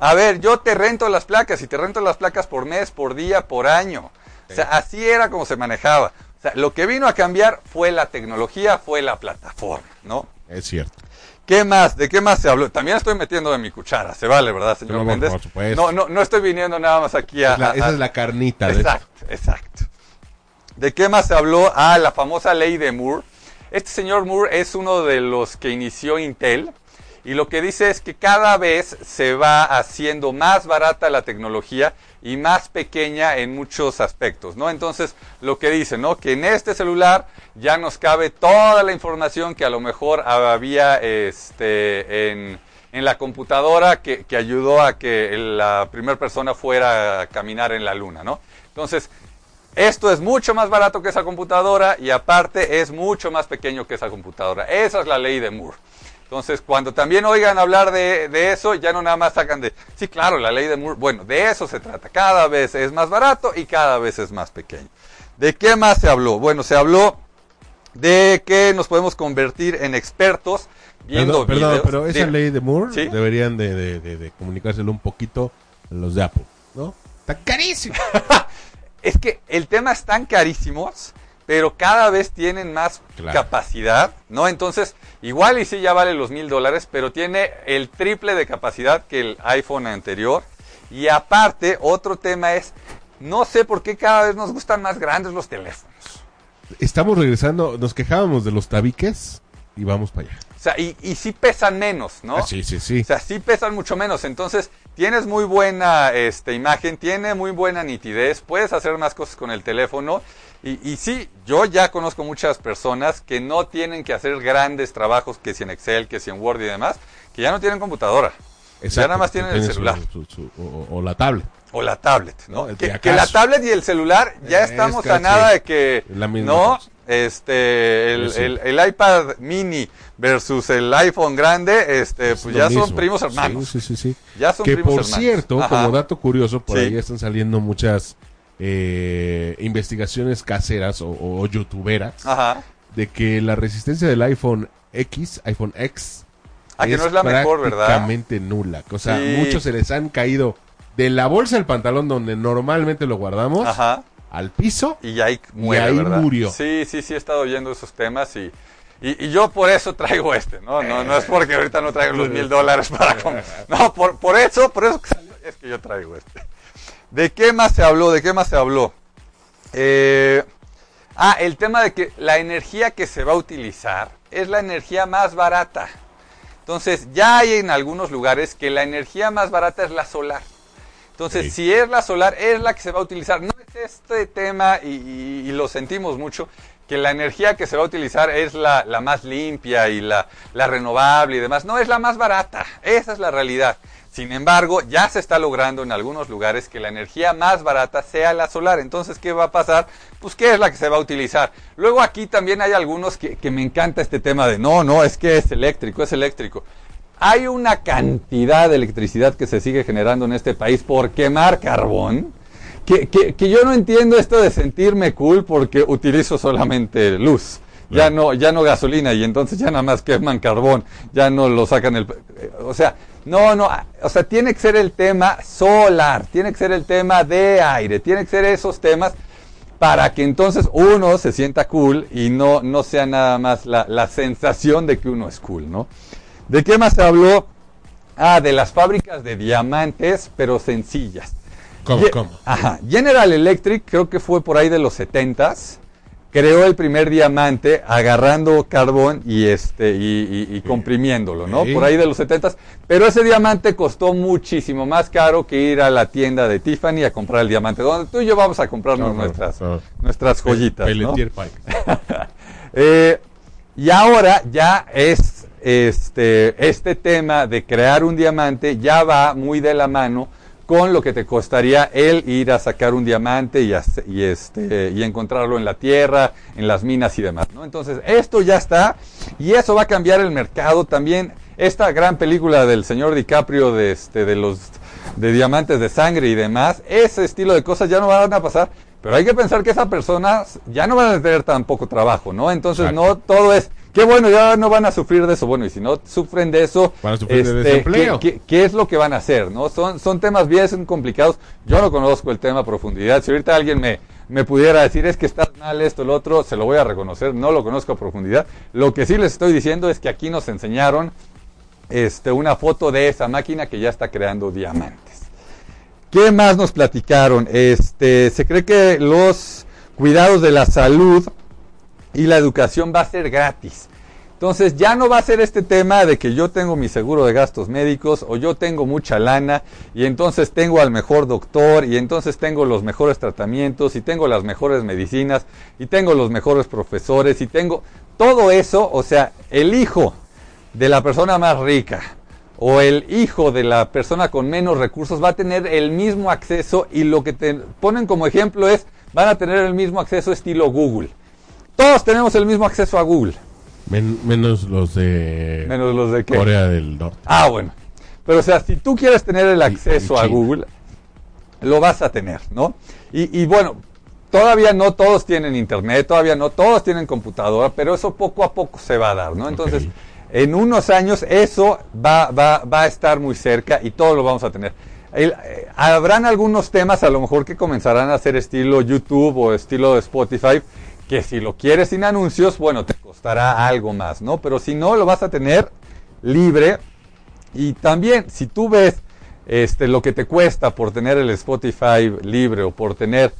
A ver, yo te rento las placas y te rento las placas por mes, por día, por año. O sea, así era como se manejaba. O sea, lo que vino a cambiar fue la tecnología, fue la plataforma, ¿no? Es cierto. ¿Qué más? ¿De qué más se habló? También estoy metiendo de mi cuchara, se vale, ¿verdad, señor Pero, Méndez? por supuesto. No, no, no estoy viniendo nada más aquí a... Es la- esa a- es la carnita. de. Exacto, exacto. ¿De qué más se habló? Ah, la famosa ley de Moore. Este señor Moore es uno de los que inició Intel y lo que dice es que cada vez se va haciendo más barata la tecnología y más pequeña en muchos aspectos, ¿no? Entonces, lo que dice, ¿no? Que en este celular ya nos cabe toda la información que a lo mejor había este, en, en la computadora que, que ayudó a que la primera persona fuera a caminar en la luna, ¿no? Entonces, esto es mucho más barato que esa computadora y aparte es mucho más pequeño que esa computadora. Esa es la ley de Moore. Entonces, cuando también oigan hablar de, de eso, ya no nada más sacan de, sí, claro, la ley de Moore. Bueno, de eso se trata. Cada vez es más barato y cada vez es más pequeño. ¿De qué más se habló? Bueno, se habló de que nos podemos convertir en expertos viendo Perdón, perdón, videos. pero esa Dime. ley de Moore ¿Sí? deberían de, de- de- de comunicárselo un poquito a los de Apple, ¿no? Está carísimo. Es que el tema es tan carísimos, pero cada vez tienen más Claro. capacidad, ¿no? Entonces, igual y sí ya vale los mil dólares, pero tiene el triple de capacidad que el iPhone anterior. Y aparte, otro tema es, no sé por qué cada vez nos gustan más grandes los teléfonos. Estamos regresando, nos quejábamos de los tabiques y vamos para allá. O sea, y, y sí pesan menos, ¿no? Ah, sí, sí, sí. O sea, sí pesan mucho menos. Entonces, tienes muy buena este, imagen, tiene muy buena nitidez, puedes hacer más cosas con el teléfono. Y, y sí, yo ya conozco muchas personas que no tienen que hacer grandes trabajos, que si en Excel, que si en Word y demás, que ya no tienen computadora. ya nada más tienen el su- celular. su- su- o, o la tablet. O la tablet, ¿no? Que, la tablet y el celular ya Es estamos a nada de que, la misma ¿no? cosa. Este, el, el- el iPad mini versus el iPhone grande, este, Es pues ya mismo. son primos hermanos. Sí, sí, sí. Ya son que primos por hermanos. cierto, Ajá. como dato curioso, por ahí están saliendo muchas eh, investigaciones caseras o, o youtuberas Ajá. de que la resistencia del iPhone X, iPhone X, Ah, que no es la mejor, ¿verdad? prácticamente nula. O sea, muchos se les han caído de la bolsa del pantalón donde normalmente lo guardamos Ajá. Al piso. Y ahí muere, ahí ¿verdad? murió. Sí, sí, sí, he estado oyendo esos temas y, y, y yo por eso traigo este, ¿no? No, no es porque ahorita no traigo los mil dólares para comer. No, por, por eso, por eso que salió, es que yo traigo este. ¿De qué más se habló? ¿De qué más se habló? Eh, ah, el tema de que la energía que se va a utilizar es la energía más barata. Entonces, ya hay en algunos lugares que la energía más barata es la solar. Entonces, Sí. si es la solar, es la que se va a utilizar. No es este tema, y, y- y lo sentimos mucho, que la energía que se va a utilizar es la, la más limpia y la, la renovable y demás. No, es la más barata. Esa es la realidad. Sin embargo, ya se está logrando en algunos lugares que la energía más barata sea la solar. Entonces, ¿qué va a pasar? Pues, ¿qué es la que se va a utilizar? Luego aquí también hay algunos que, que me encanta este tema de, no, no, es que es eléctrico, es eléctrico. Hay una cantidad de electricidad que se sigue generando en este país por quemar carbón que, que, que, yo no entiendo esto de sentirme cool porque utilizo solamente luz. Ya no, ya no gasolina y entonces ya nada más queman carbón, ya no lo sacan el... O sea, no, no, o sea, tiene que ser el tema solar, tiene que ser el tema de aire, tiene que ser esos temas para que entonces uno se sienta cool y no, no sea nada más la, la sensación de que uno es cool, ¿no? ¿De qué más se habló? Ah, de las fábricas de diamantes, pero sencillas. ¿Cómo, cómo? Ajá. General Electric, creo que fue por ahí de los 70s, creó el primer diamante agarrando carbón y este y, y, y comprimiéndolo, ¿no? Sí. Por ahí de los 70s. Pero ese diamante costó muchísimo más caro que ir a la tienda de Tiffany a comprar el diamante, donde tú y yo vamos a comprarnos No, no, nuestras, no. nuestras joyitas, ¿no? Pelletier Pike. Eh, y ahora ya es este, este tema de crear un diamante ya va muy de la mano con lo que te costaría el ir a sacar un diamante y, este, y encontrarlo en la tierra, en las minas y demás. ¿no? Entonces, esto ya está y eso va a cambiar el mercado también. Esta gran película del señor DiCaprio de, este, de los de diamantes de sangre y demás, ese estilo de cosas ya no van a pasar, pero hay que pensar que esas personas ya no van a tener tan poco trabajo, ¿no? Entonces, Exacto. no todo es, qué bueno, ya no van a sufrir de eso. Bueno, y si no sufren de eso, este, Van a sufrir de desempleo. ¿qué, qué, qué es lo que van a hacer? ¿no? Son, son temas bien complicados. Yo no conozco el tema a profundidad. Si ahorita alguien me, me pudiera decir es que está mal esto, lo otro, se lo voy a reconocer. No lo conozco a profundidad. Lo que sí les estoy diciendo es que aquí nos enseñaron este, una foto de esa máquina que ya está creando diamantes. ¿Qué más nos platicaron? Este, se cree que los cuidados de la salud y la educación va a ser gratis. Entonces ya no va a ser este tema de que yo tengo mi seguro de gastos médicos o yo tengo mucha lana y entonces tengo al mejor doctor y entonces tengo los mejores tratamientos y tengo las mejores medicinas y tengo los mejores profesores y tengo todo eso, o sea, el hijo de la persona más rica o el hijo de la persona con menos recursos va a tener el mismo acceso y lo que te ponen como ejemplo es van a tener el mismo acceso estilo Google. Todos tenemos el mismo acceso a Google. Men- menos los de Menos los de qué? Corea del Norte. Ah, bueno. Pero o sea, si tú quieres tener el acceso y a. Google, lo vas a tener, ¿no? Y, y bueno, todavía no todos tienen internet, todavía no todos tienen computadora, pero eso poco a poco se va a dar, ¿no? Entonces, en unos años eso va, va, va a estar muy cerca y todo lo vamos a tener. El- eh, habrán algunos temas a lo mejor que comenzarán a ser estilo YouTube o estilo Spotify, que si lo quieres sin anuncios, bueno, te costará algo más, ¿no? Pero si no, lo vas a tener libre. Y también, si tú ves este, lo que te cuesta por tener el Spotify libre o por tener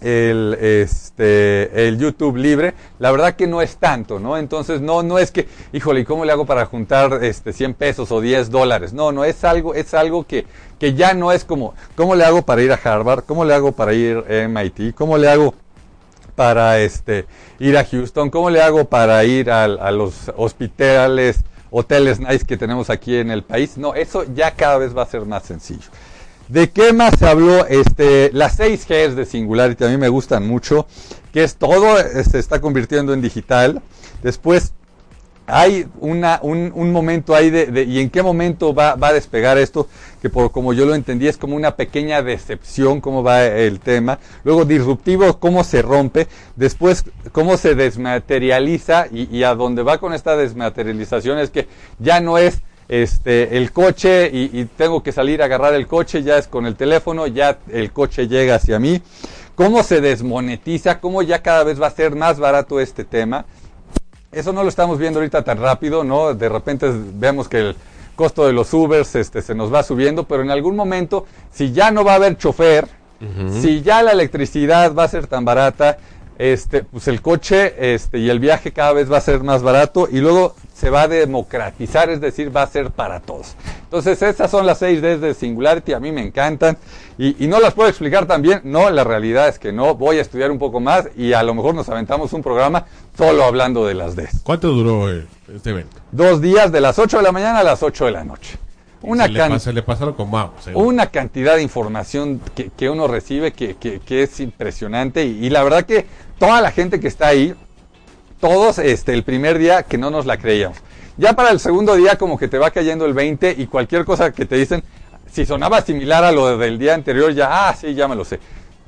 el, este, el YouTube libre, la verdad que no es tanto, ¿no? Entonces, no, no es que, híjole, ¿y cómo le hago para juntar este, 100 pesos o 10 dólares? No, no, es algo, es algo que, que ya no es como, ¿cómo le hago para ir a Harvard? ¿Cómo le hago para ir a MIT? ¿Cómo le hago para este, ir a Houston? ¿Cómo le hago para ir al- a, los hospitales, hoteles nice que tenemos aquí en el país? No, eso ya cada vez va a ser más sencillo. ¿De qué más se habló? Este, las 6 Gs de Singularity a mí me gustan mucho, que es todo, eh, se está convirtiendo en digital. Después hay una, un, un momento ahí de, de- y en qué momento va, va a despegar esto, que por como yo lo entendí es como una pequeña decepción cómo va el tema, luego disruptivo cómo se rompe, después cómo se desmaterializa y, y a dónde va con esta desmaterialización es que ya no es este el coche y, y tengo que salir a agarrar el coche, ya es con el teléfono, ya el coche llega hacia mí, cómo se desmonetiza, cómo ya cada vez va a ser más barato este tema. Eso no lo estamos viendo ahorita tan rápido, ¿no? De repente vemos que el costo de los Ubers este, se nos va subiendo, pero en algún momento, si ya no va a haber chofer, si ya la electricidad va a ser tan barata, este, pues el coche este, y el viaje cada vez va a ser más barato y luego se va a democratizar, es decir, va a ser para todos. Entonces, esas son las seis Ds de Singularity, a mí me encantan y, y no las puedo explicar también, no, la realidad es que no, voy a estudiar un poco más y a lo mejor nos aventamos un programa solo hablando de las Ds. ¿Cuánto duró eh, este evento? Dos días de las 8 de la mañana a las 8 de la noche. Una, se, le can- pasaron con una cantidad de información que, que uno recibe que, que- que es impresionante y, y la verdad que toda la gente que está ahí, todos este, el primer día que no nos la creíamos. Ya para el segundo día como que te va cayendo el 20 y cualquier cosa que te dicen, si sonaba similar a lo del día anterior, ya, ah, sí, ya me lo sé.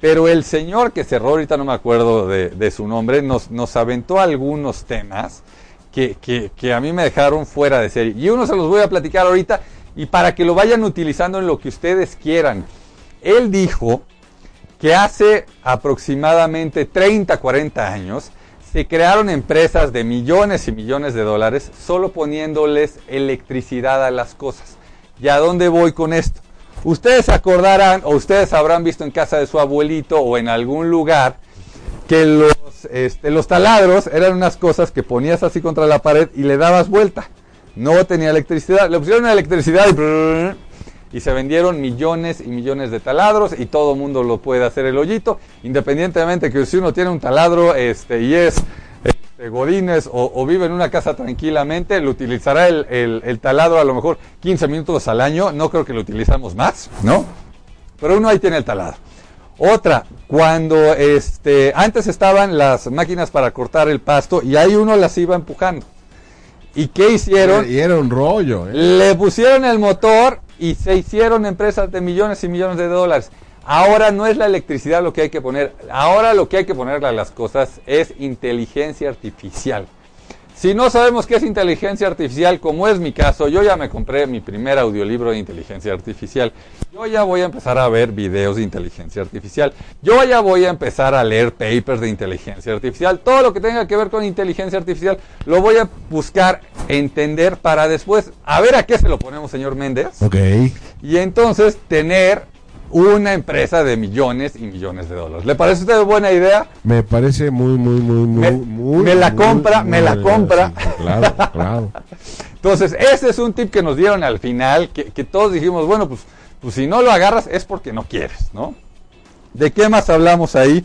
Pero el señor que cerró, ahorita no me acuerdo de, de su nombre, nos, nos aventó algunos temas que, que, que, a mí me dejaron fuera de serie. Y uno se los voy a platicar ahorita y para que lo vayan utilizando en lo que ustedes quieran. Él dijo que hace aproximadamente 30, 40 años se crearon empresas de millones y millones de dólares solo poniéndoles electricidad a las cosas. ¿Y a dónde voy con esto? Ustedes acordarán o ustedes habrán visto en casa de su abuelito o en algún lugar que los, este, los taladros eran unas cosas que ponías así contra la pared y le dabas vuelta. No tenía electricidad. Le pusieron electricidad y, y se vendieron millones y millones de taladros y todo el mundo lo puede hacer el hoyito, independientemente que si uno tiene un taladro este, y es este, Godines o, vive en una casa tranquilamente, lo utilizará el, el, el, taladro a lo mejor 15 minutos al año, no creo que lo utilizamos más, ¿no? Pero uno ahí tiene el taladro. Otra, cuando este, antes estaban las máquinas para cortar el pasto y ahí uno las iba empujando. ¿Y qué hicieron? Y era un rollo. ¿eh? Le pusieron el motor y se hicieron empresas de millones y millones de dólares. Ahora no es la electricidad lo que hay que poner. Ahora lo que hay que ponerle a las cosas es inteligencia artificial. Si no sabemos qué es inteligencia artificial, como es mi caso, yo ya me compré mi primer audiolibro de inteligencia artificial. Yo ya voy a empezar a ver videos de inteligencia artificial. Yo ya voy a empezar a leer papers de inteligencia artificial. Todo lo que tenga que ver con inteligencia artificial lo voy a buscar entender para después a ver a qué se lo ponemos, señor Méndez. Ok. Y entonces tener una empresa de millones y millones de dólares. ¿Le parece a usted buena idea? Me parece muy, muy, muy, muy, me, muy. Me la compra, muy, me la compra. claro, claro. Entonces, ese es un tip que nos dieron al final, que, que, todos dijimos, bueno, pues, pues si no lo agarras es porque no quieres, ¿no? ¿De qué más hablamos ahí?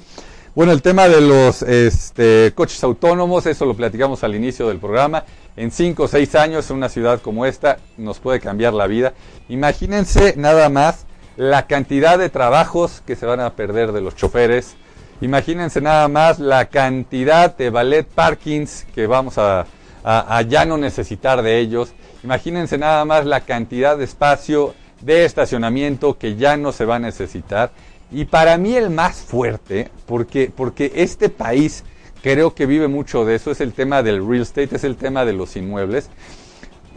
Bueno, el tema de los este, coches autónomos, eso lo platicamos al inicio del programa. En 5 o 6 años, en una ciudad como esta, nos puede cambiar la vida. Imagínense nada más la cantidad de trabajos que se van a perder de los choferes. Imagínense nada más la cantidad de ballet parkings que vamos a, a, ya no necesitar de ellos. Imagínense nada más la cantidad de espacio de estacionamiento que ya no se va a necesitar. Y para mí el más fuerte, porque, porque este país creo que vive mucho de eso, es el tema del real estate, es el tema de los inmuebles.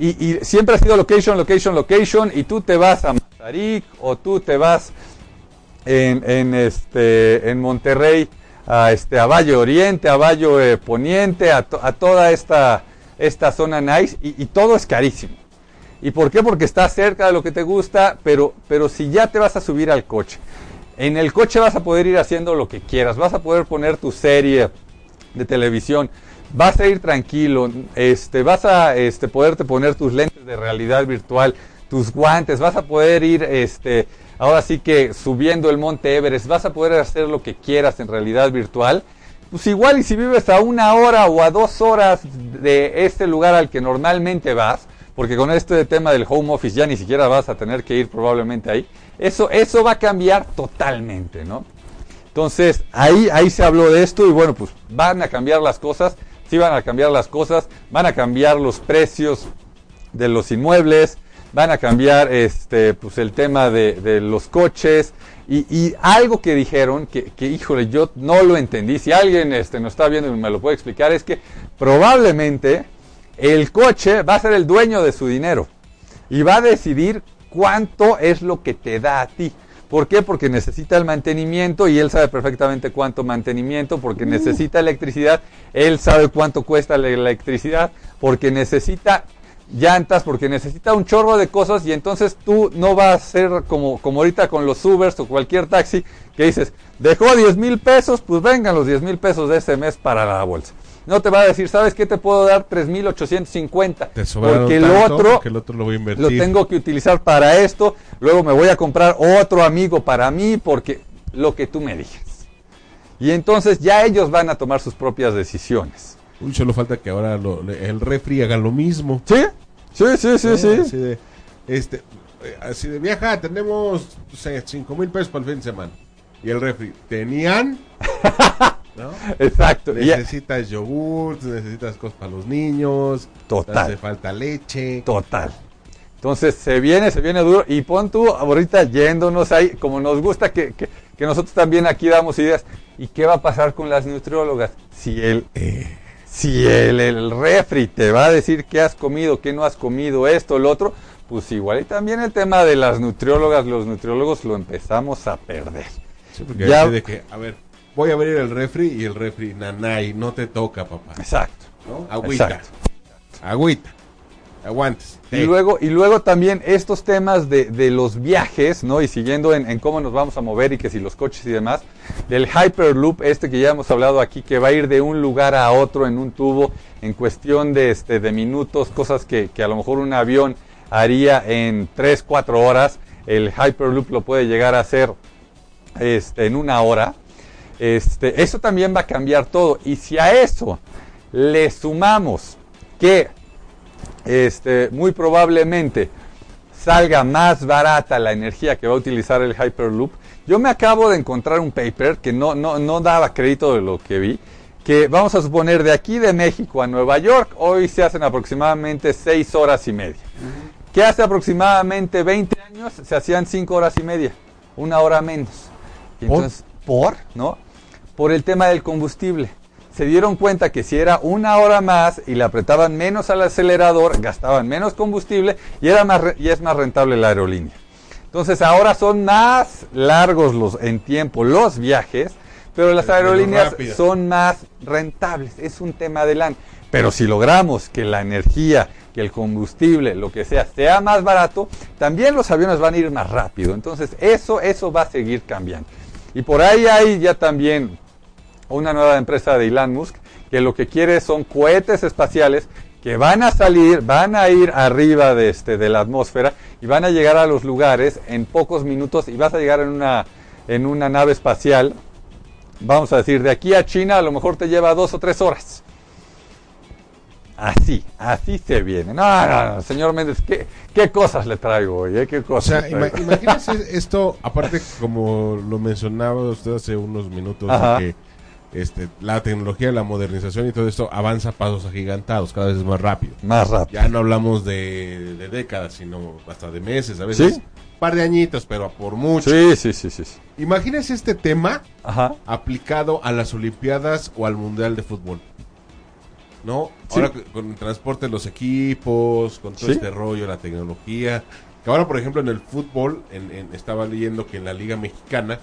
Y, y siempre ha sido location, location, location, y tú te vas a Tarik, o tú te vas en, en, este, en Monterrey a, este, a Valle Oriente, a Valle eh, Poniente, a, to, a, toda esta, esta zona nice y, y, todo es carísimo. ¿Y por qué? Porque está cerca de lo que te gusta, pero, pero si ya te vas a subir al coche, en el coche vas a poder ir haciendo lo que quieras, vas a poder poner tu serie de televisión, vas a ir tranquilo, este, vas a este, poderte poner tus lentes de realidad virtual, tus guantes, vas a poder ir, este, ahora sí que subiendo el monte Everest, vas a poder hacer lo que quieras en realidad virtual. Pues igual y si vives a una hora o a dos horas de este lugar al que normalmente vas, porque con este tema del home office ya ni siquiera vas a tener que ir probablemente ahí, eso, eso va a cambiar totalmente, ¿no? Entonces, ahí, ahí se habló de esto y bueno, pues van a cambiar las cosas, sí van a cambiar las cosas, van a cambiar los precios de los inmuebles, van a cambiar este, pues el tema de, los coches y, algo que dijeron que, que, híjole, yo no lo entendí, si alguien este, nos está viendo y me lo puede explicar, es que probablemente el coche va a ser el dueño de su dinero y va a decidir cuánto es lo que te da a ti. ¿Por qué? Porque necesita el mantenimiento y él sabe perfectamente cuánto mantenimiento, porque necesita electricidad, él sabe cuánto cuesta la electricidad, porque necesita llantas, porque necesita un chorro de cosas y entonces tú no vas a ser como, como ahorita con los Ubers o cualquier taxi que dices, dejó 10 mil pesos, pues vengan los 10 mil pesos de ese mes para la bolsa. No te va a decir, ¿sabes qué? Te puedo dar 3.850. Porque el otro, el otro lo, voy a invertir. lo tengo que utilizar para esto. Luego me voy a comprar otro amigo para mí porque lo que tú me dijes. Y entonces ya ellos van a tomar sus propias decisiones. Uy, solo falta que ahora lo, el refri haga lo mismo. ¿Sí? Sí, sí, sí, ¿No? sí. Así de, este, eh, así de viaja, tenemos 5 mil pesos para el fin de semana. Y el refri, ¿tenían? ¿No? Exacto. Necesitas yogur, necesitas cosas para los niños. Total. Hace falta leche. Total. Entonces se viene, se viene duro y pon tú ahorita yéndonos ahí, como nos gusta que, que, que nosotros también aquí damos ideas. ¿Y qué va a pasar con las nutriólogas? Si el, eh, si el, el refri te va a decir qué has comido, qué no has comido, esto, lo otro, pues igual y también el tema de las nutriólogas, los nutriólogos lo empezamos a perder. Sí, porque Ya- de que, a ver, voy a abrir el refri y el refri, nanay, no te toca, papá. Exacto. ¿no? Agüita. Exacto. Agüita. Aguantes. Y luego, y luego también estos temas de, de los viajes, ¿no? Y siguiendo en, en cómo nos vamos a mover y que si los coches y demás, del Hyperloop, este que ya hemos hablado aquí, que va a ir de un lugar a otro en un tubo en cuestión de, este, de minutos, cosas que, que a lo mejor un avión haría en 3, 4 horas, el Hyperloop lo puede llegar a hacer este, en una hora. Este, eso también va a cambiar todo. Y si a eso le sumamos que este, muy probablemente salga más barata la energía que va a utilizar el Hyperloop. Yo me acabo de encontrar un paper que no, no, no daba crédito de lo que vi, que vamos a suponer de aquí de México a Nueva York, hoy se hacen aproximadamente 6 horas y media. Que hace aproximadamente 20 años se hacían 5 horas y media, una hora menos. Y ¿Por? entonces, ¿por? ¿No? Por el tema del combustible. Se dieron cuenta que si era una hora más y le apretaban menos al acelerador, gastaban menos combustible y, era más, y es más rentable la aerolínea. Entonces ahora son más largos los, en tiempo los viajes, pero las aerolíneas son más rentables. Es un tema de lana. Pero si logramos que la energía, que el combustible, lo que sea, sea más barato, también los aviones van a ir más rápido. Entonces eso, eso va a seguir cambiando. Y por ahí hay ya también una nueva empresa de Elon Musk que lo que quiere son cohetes espaciales que van a salir, van a ir arriba de, este, de la atmósfera y van a llegar a los lugares en pocos minutos y vas a llegar en una, en una nave espacial, vamos a decir, de aquí a China a lo mejor te lleva dos o tres horas. Así, así se viene. No, no, no, señor Méndez, ¿qué, qué cosas le traigo hoy? eh? ¿Qué O cosas sea, le ima- traigo? imagínense esto, aparte como lo mencionaba usted hace unos minutos, de Ajá. que este, la tecnología, la modernización y todo esto avanza a pasos agigantados, cada vez es más rápido. Más rápido. Ya no hablamos de, de décadas, sino hasta de meses, a veces Sí. un par de añitos, pero por mucho. Sí, sí, sí, sí. Imagínense este tema Ajá. aplicado a las Olimpiadas o al Mundial de Fútbol. ¿No? Sí. Ahora con el transporte de los equipos, con todo Sí. este rollo, la tecnología. Que ahora, por ejemplo, en el fútbol, en, en- estaba leyendo que en la Liga Mexicana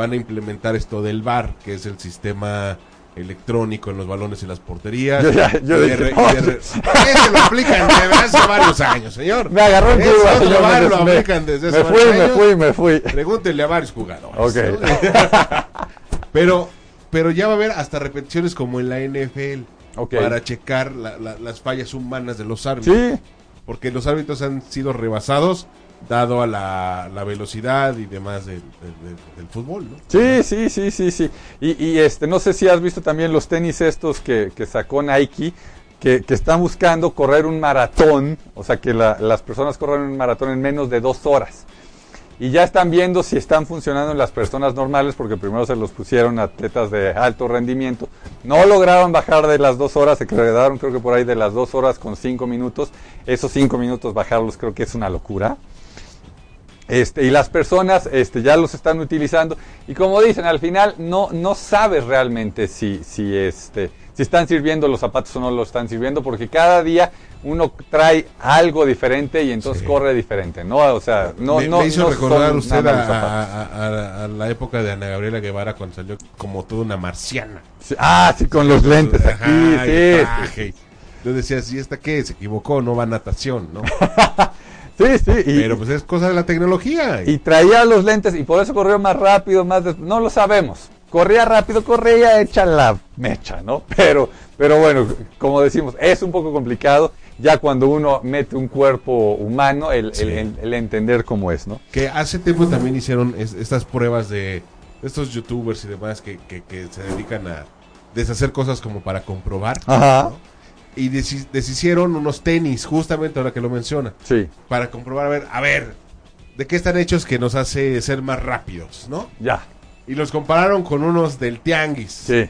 van a implementar esto del VAR, que es el sistema electrónico en los balones y las porterías. Yo ya- yo dije, re- de re- Ese lo aplican desde hace varios años, señor. Me agarró en curva, señor Méndez. lo aplican desde hace me fui, me años. fui, me fui. Pregúntenle a varios jugadores. Ok. ¿no? pero, pero ya va a haber hasta repeticiones como en la NFL para checar la- la- las fallas humanas de los árbitros. Sí, Porque los árbitros han sido rebasados dado a la, la velocidad y demás del, fútbol, ¿no? sí, sí, sí, sí, sí. Y, y, este, no sé si has visto también los tenis estos que, que sacó Nike, que, que están buscando correr un maratón, o sea, que la- las personas corran un maratón en menos de dos horas. Y ya están viendo si están funcionando en las personas normales, porque primero se los pusieron atletas de alto rendimiento. No lograron bajar de las dos horas, se quedaron creo que por ahí de las dos horas con cinco minutos. Esos cinco minutos bajarlos creo que es una locura. Este, y las personas este, ya los están utilizando. Y como dicen, al final no, no sabes realmente si, si, este, si están sirviendo los zapatos o no los están sirviendo, porque cada día uno trae algo diferente y entonces Sí. corre diferente, ¿no? O sea, no, me, no, me hizo no recordar usted a, a- a- a la época de Ana Gabriela Guevara cuando salió como toda una marciana. Sí, ah, sí, con los lentes aquí, sí, Yo decía, ¿y esta qué? Se equivocó, no va a natación, ¿no? sí, sí, y, Pero pues es cosa de la tecnología. y traía los lentes y por eso corrió más rápido, más des- no lo sabemos. Corría rápido, corría hecha la mecha, ¿no? Pero, pero bueno, como decimos, es un poco complicado ya cuando uno mete un cuerpo humano el, el- el- el entender cómo es, ¿no? Que hace tiempo también hicieron es- estas pruebas de estos youtubers y demás que, que- que se dedican a deshacer cosas como para comprobar. Ajá. ¿no? Y deshi- deshicieron unos tenis, justamente ahora que lo menciona, Sí, para comprobar, a ver, a ver, ¿de qué están hechos que nos hace ser más rápidos, no? ya, Y los compararon con unos del tianguis. sí.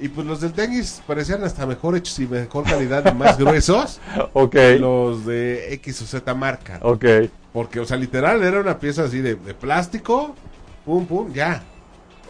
Y pues los del tenis parecían hasta mejor hechos y mejor calidad y más gruesos. Ok. que Los de X o Z marca. Ok. Porque, o sea, literal era una pieza así de, de plástico, pum, pum, ya.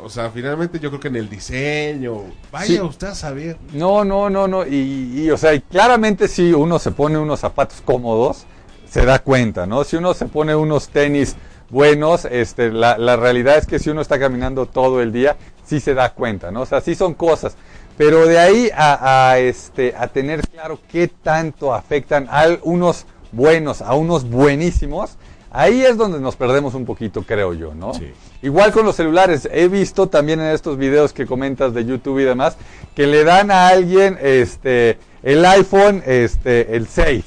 O sea, finalmente yo creo que en el diseño, vaya Sí. usted a saber. No, no, no, no. Y, y, o sea, y claramente si uno se pone unos zapatos cómodos, se da cuenta, ¿no? Si uno se pone unos tenis buenos, este, la, la realidad es que si uno está caminando todo el día, sí se da cuenta, ¿no? O sea, sí son cosas. Pero de ahí a, a, este, a tener claro qué tanto afectan a unos buenos, a unos buenísimos, ahí es donde nos perdemos un poquito, creo yo, ¿no? Sí. Igual con los celulares, he visto también en estos videos que comentas de YouTube y demás, que le dan a alguien este el iPhone este el 6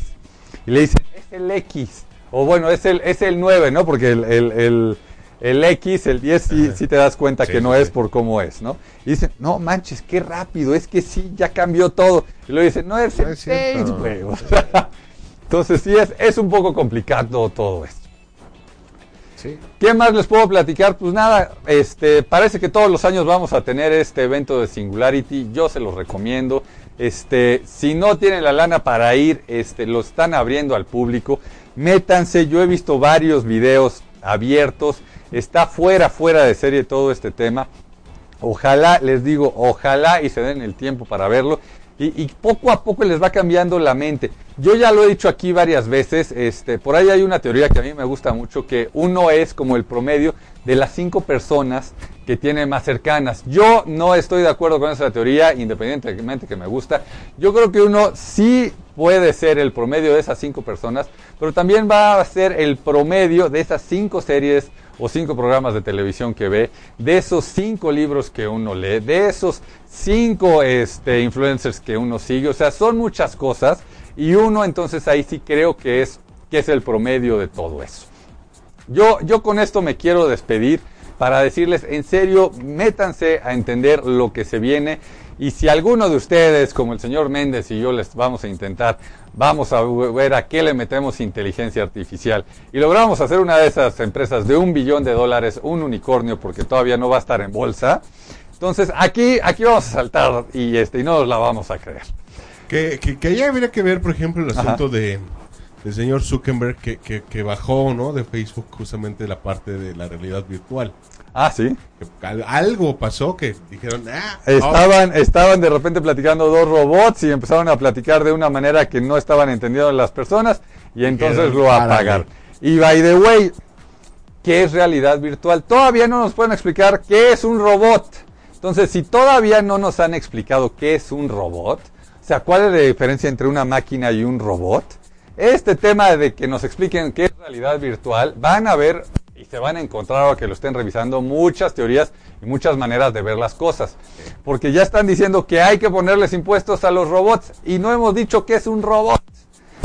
y le dicen es el X o bueno es el es el 9, ¿no? Porque el, el, el, el X, el 10 sí, sí te das cuenta Sí, que no es por cómo es, ¿no? Y dicen, "No manches, qué rápido, es que sí ya cambió todo." Y luego dicen, "No es No el es cierto. 6, güey." O sea, entonces sí es es un poco complicado todo esto. Sí. ¿Qué más les puedo platicar? Pues nada, este, parece que todos los años vamos a tener este evento de Singularity. Yo se los recomiendo. Este, si no tienen la lana para ir, este, lo están abriendo al público. Métanse. Yo he visto varios videos abiertos. Está fuera, fuera de serie todo este tema. Ojalá, les digo, ojalá y se den el tiempo para verlo. Y, poco a poco les va cambiando la mente. Yo ya lo he dicho aquí varias veces. Este, por ahí hay una teoría que a mí me gusta mucho, que uno es como el promedio de las cinco personas que tiene más cercanas. Yo no estoy de acuerdo con esa teoría, independientemente que me gusta. Yo creo que uno sí puede ser el promedio de esas cinco personas, pero también va a ser el promedio de esas cinco series o cinco programas de televisión que ve, de esos cinco libros que uno lee, de esos cinco este, influencers que uno sigue. O sea, son muchas cosas y uno entonces ahí sí creo que es, que es el promedio de todo eso. Yo, yo con esto me quiero despedir para decirles, en serio, métanse a entender lo que se viene. Y si alguno de ustedes, como el señor Méndez y yo, les vamos a intentar, vamos a ver a qué le metemos inteligencia artificial. Y logramos hacer una de esas empresas de un billón de dólares, un unicornio, porque todavía no va a estar en bolsa. Entonces, aquí, aquí vamos a saltar y, este, y no nos la vamos a creer. Que, que, que ahí habría que ver, por ejemplo, el Ajá. asunto de del señor Zuckerberg que, que, que bajó, ¿no? De Facebook justamente la parte de la realidad virtual. Ah, sí. Algo pasó que dijeron, ah, Estaban, estaban de repente platicando dos robots y empezaron a platicar de una manera que no estaban entendiendo las personas y entonces lo apagaron. Y by the way, ¿qué es realidad virtual? Todavía no nos pueden explicar qué es un robot. Entonces, si todavía no nos han explicado qué es un robot, o sea, cuál es la diferencia entre una máquina y un robot, este tema de que nos expliquen qué es realidad virtual, van a ver se van a encontrar ahora que lo estén revisando muchas teorías y muchas maneras de ver las cosas. Porque ya están diciendo que hay que ponerles impuestos a los robots y no hemos dicho qué es un robot.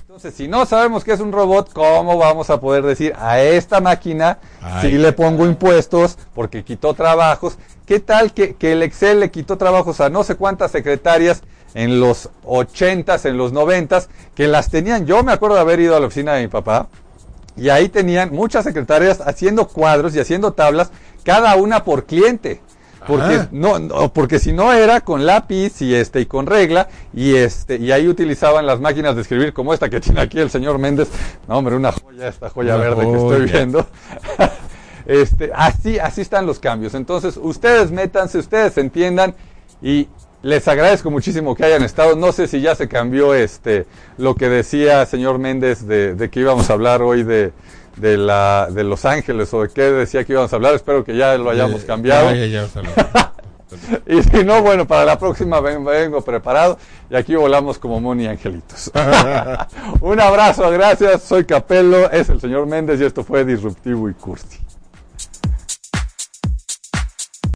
Entonces, si no sabemos qué es un robot, ¿cómo vamos a poder decir a esta máquina si le pongo impuestos porque quitó trabajos? ¿Qué tal que, que el Excel le quitó trabajos a no sé cuántas secretarias en los 80s, en los 90s, que las tenían? Yo me acuerdo de haber ido a la oficina de mi papá y ahí tenían muchas secretarias haciendo cuadros y haciendo tablas, cada una por cliente. Porque Ajá. no, no, porque si no era con lápiz y este y con regla y este y ahí utilizaban las máquinas de escribir como esta que tiene aquí el señor Méndez. No, hombre, una joya esta joya Una verde que estoy viendo. este, así así están los cambios. Entonces, ustedes métanse, ustedes entiendan y les agradezco muchísimo que hayan estado. No sé si ya se cambió este lo que decía señor Méndez de, de que íbamos a hablar hoy de, de la de Los Ángeles o de qué decía que íbamos a hablar. Espero que ya lo hayamos Eh, cambiado. ya, ya, ya, está bien. Y si no, bueno, para la próxima ven- vengo preparado y aquí volamos como Moni Angelitos. Un abrazo, gracias. Soy Capello, es el señor Méndez y esto fue Disruptivo y Cursi.